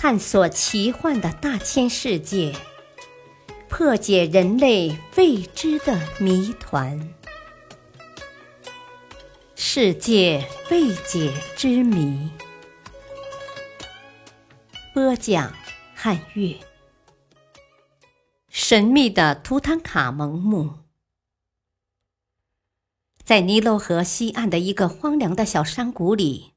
探索奇幻的大千世界，破解人类未知的谜团。世界未解之谜。播讲：汉乐。神秘的图坦卡蒙墓，在尼罗河西岸的一个荒凉的小山谷里。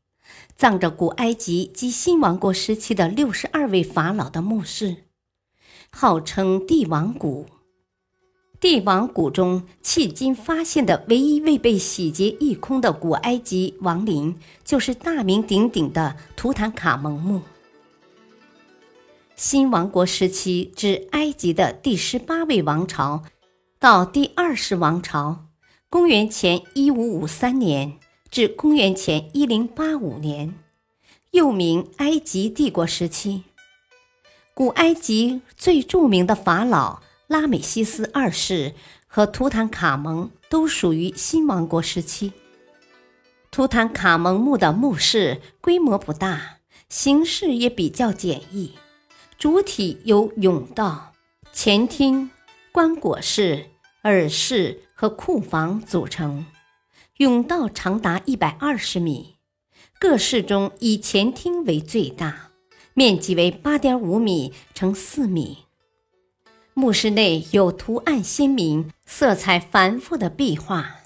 葬着古埃及及新王国时期的六十二位法老的墓室，号称帝王谷。帝王谷中迄今发现的唯一未被洗劫一空的古埃及王陵，就是大名鼎鼎的图坦卡蒙墓。新王国时期至埃及的第十八位王朝，到第二十王朝，公元前一五五三年。至公元前一零八五年，又名埃及帝国时期。古埃及最著名的法老拉美西斯二世和图坦卡蒙都属于新王国时期。图坦卡蒙墓的墓室规模不大，形式也比较简易，主体由甬道、前厅、棺椁室、耳室和库房组成。甬道长达一百二十米，各室中以前厅为最大，面积为八点五米乘四米。墓室内有图案鲜明、色彩繁复的壁画，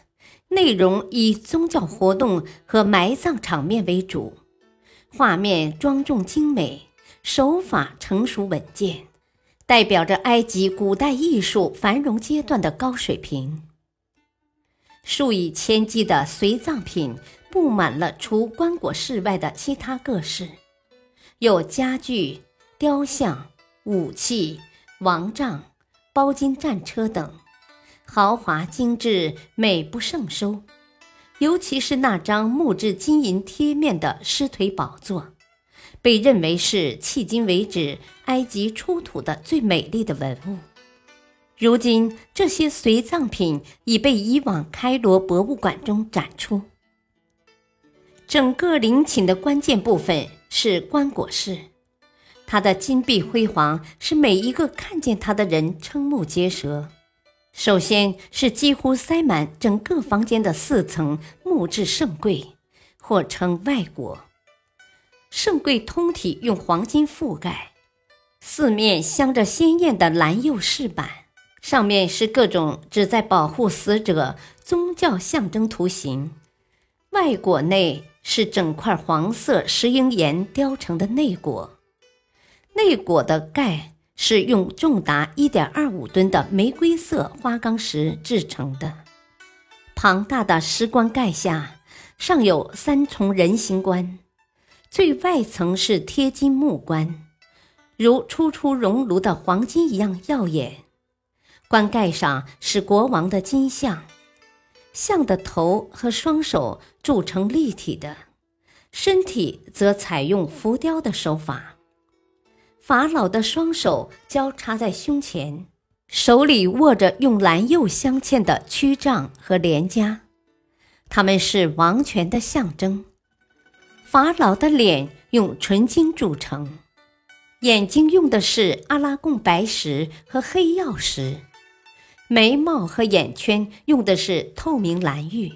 内容以宗教活动和埋葬场面为主，画面庄重精美，手法成熟稳健，代表着埃及古代艺术繁荣阶段的高水平。数以千计的随葬品布满了除棺椁室外的其他各室，有家具、雕像、武器、王杖、包金战车等，豪华精致，美不胜收。尤其是那张木质金银贴面的狮腿宝座，被认为是迄今为止埃及出土的最美丽的文物。如今，这些随葬品已被移往开罗博物馆中展出。整个陵寝的关键部分是棺椁室，它的金碧辉煌使每一个看见它的人瞠目结舌。首先是几乎塞满整个房间的四层木质圣柜，或称外椁。圣柜通体用黄金覆盖，四面镶着鲜艳的蓝釉饰板。上面是各种旨在保护死者宗教象征图形，外椁内是整块黄色石英岩雕成的内椁，内椁的盖是用重达一点二五吨的玫瑰色花岗石制成的。庞大的石棺盖下上有三重人形棺，最外层是贴金木棺，如初出熔炉的黄金一样耀眼。棺盖上是国王的金像，像的头和双手铸成立体的，身体则采用浮雕的手法。法老的双手交叉在胸前，手里握着用蓝釉镶嵌的曲杖和镰夹，他们是王权的象征。法老的脸用纯金铸成，眼睛用的是阿拉贡白石和黑曜石。眉毛和眼圈用的是透明蓝玉，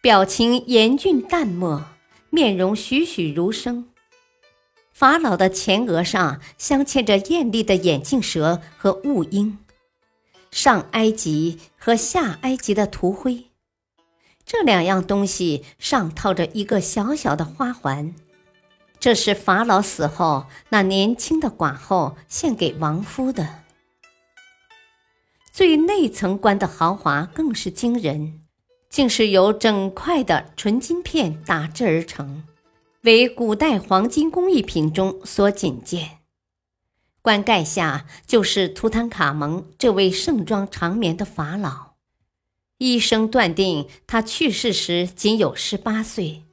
表情严峻淡漠，面容栩栩如生。法老的前额上镶嵌着艳丽的眼镜蛇和雾鹰，上埃及和下埃及的图徽，这两样东西上套着一个小小的花环，这是法老死后那年轻的寡后献给亡夫的。最内层棺的豪华更是惊人，竟是由整块的纯金片打制而成，为古代黄金工艺品中所仅见。棺盖下就是图坦卡蒙这位盛装长眠的法老，医生断定他去世时仅有十八岁，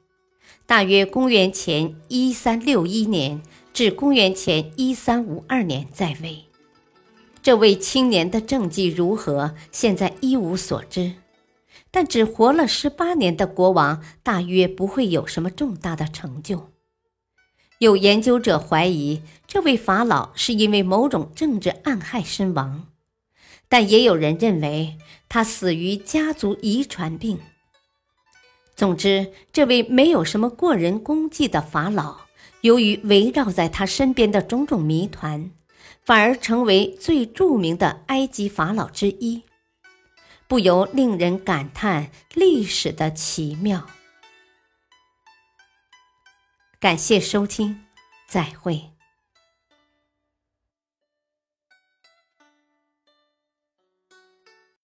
大约公元前一三六一年至公元前一三五二年在位。这位青年的政绩如何，现在一无所知。但只活了十八年的国王，大约不会有什么重大的成就。有研究者怀疑这位法老是因为某种政治暗害身亡，但也有人认为他死于家族遗传病。总之，这位没有什么过人功绩的法老，由于围绕在他身边的种种谜团，反而成为最著名的埃及法老之一，不由令人感叹历史的奇妙。感谢收听，再会。